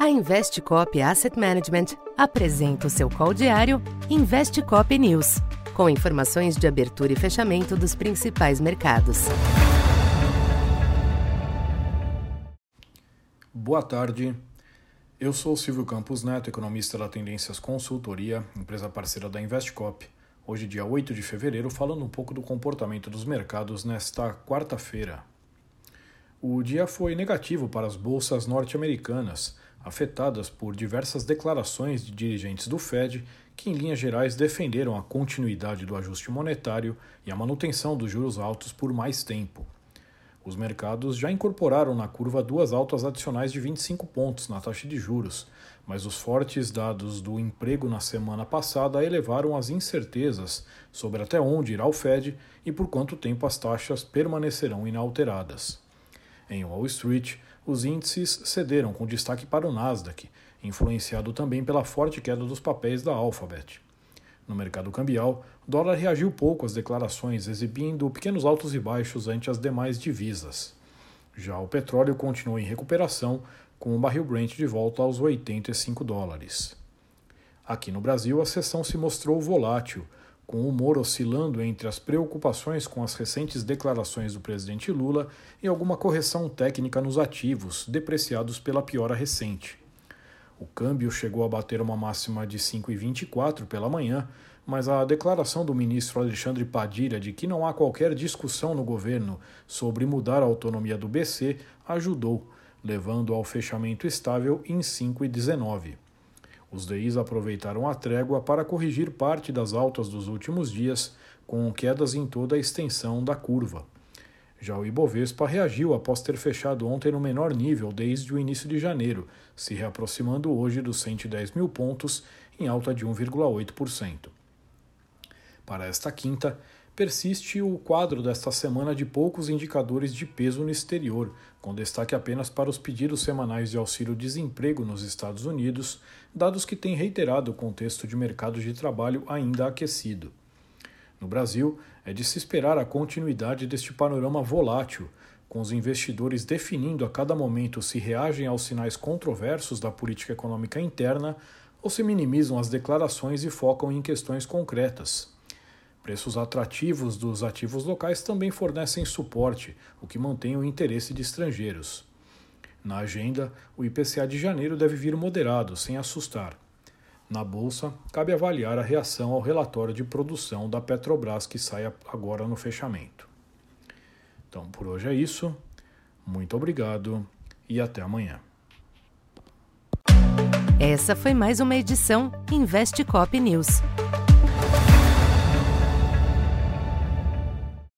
A Investcop Asset Management apresenta o seu call diário Investcop News, com informações de abertura e fechamento dos principais mercados. Boa tarde. Eu sou Silvio Campos Neto, economista da Tendências Consultoria, empresa parceira da Investcop. Hoje, dia 8 de fevereiro, falando um pouco do comportamento dos mercados nesta quarta-feira. O dia foi negativo para as bolsas norte-americanas, afetadas por diversas declarações de dirigentes do Fed que, em linhas gerais, defenderam a continuidade do ajuste monetário e a manutenção dos juros altos por mais tempo. Os mercados já incorporaram na curva duas altas adicionais de 25 pontos na taxa de juros, mas os fortes dados do emprego na semana passada elevaram as incertezas sobre até onde irá o Fed e por quanto tempo as taxas permanecerão inalteradas. Em Wall Street, os índices cederam com destaque para o Nasdaq, influenciado também pela forte queda dos papéis da Alphabet. No mercado cambial, o dólar reagiu pouco às declarações, exibindo pequenos altos e baixos ante as demais divisas. Já o petróleo continuou em recuperação, com o barril Brent de volta aos 85 dólares. Aqui no Brasil, a sessão se mostrou volátil, com o humor oscilando entre as preocupações com as recentes declarações do presidente Lula e alguma correção técnica nos ativos, depreciados pela piora recente. O câmbio chegou a bater uma máxima de 5,24 pela manhã, mas a declaração do ministro Alexandre Padilha de que não há qualquer discussão no governo sobre mudar a autonomia do BC ajudou, levando ao fechamento estável em 5,19. Os DIs aproveitaram a trégua para corrigir parte das altas dos últimos dias, com quedas em toda a extensão da curva. Já o Ibovespa reagiu após ter fechado ontem no menor nível desde o início de janeiro, se reaproximando hoje dos 110 mil pontos, em alta de 1,8%. Para esta quinta, persiste o quadro desta semana de poucos indicadores de peso no exterior, com destaque apenas para os pedidos semanais de auxílio-desemprego nos Estados Unidos, dados que têm reiterado o contexto de mercado de trabalho ainda aquecido. No Brasil, é de se esperar a continuidade deste panorama volátil, com os investidores definindo a cada momento se reagem aos sinais controversos da política econômica interna ou se minimizam as declarações e focam em questões concretas. Preços atrativos dos ativos locais também fornecem suporte, o que mantém o interesse de estrangeiros. Na agenda, o IPCA de janeiro deve vir moderado, sem assustar. Na bolsa, cabe avaliar a reação ao relatório de produção da Petrobras que sai agora no fechamento. Então, por hoje é isso. Muito obrigado e até amanhã. Essa foi mais uma edição Investe Cop News.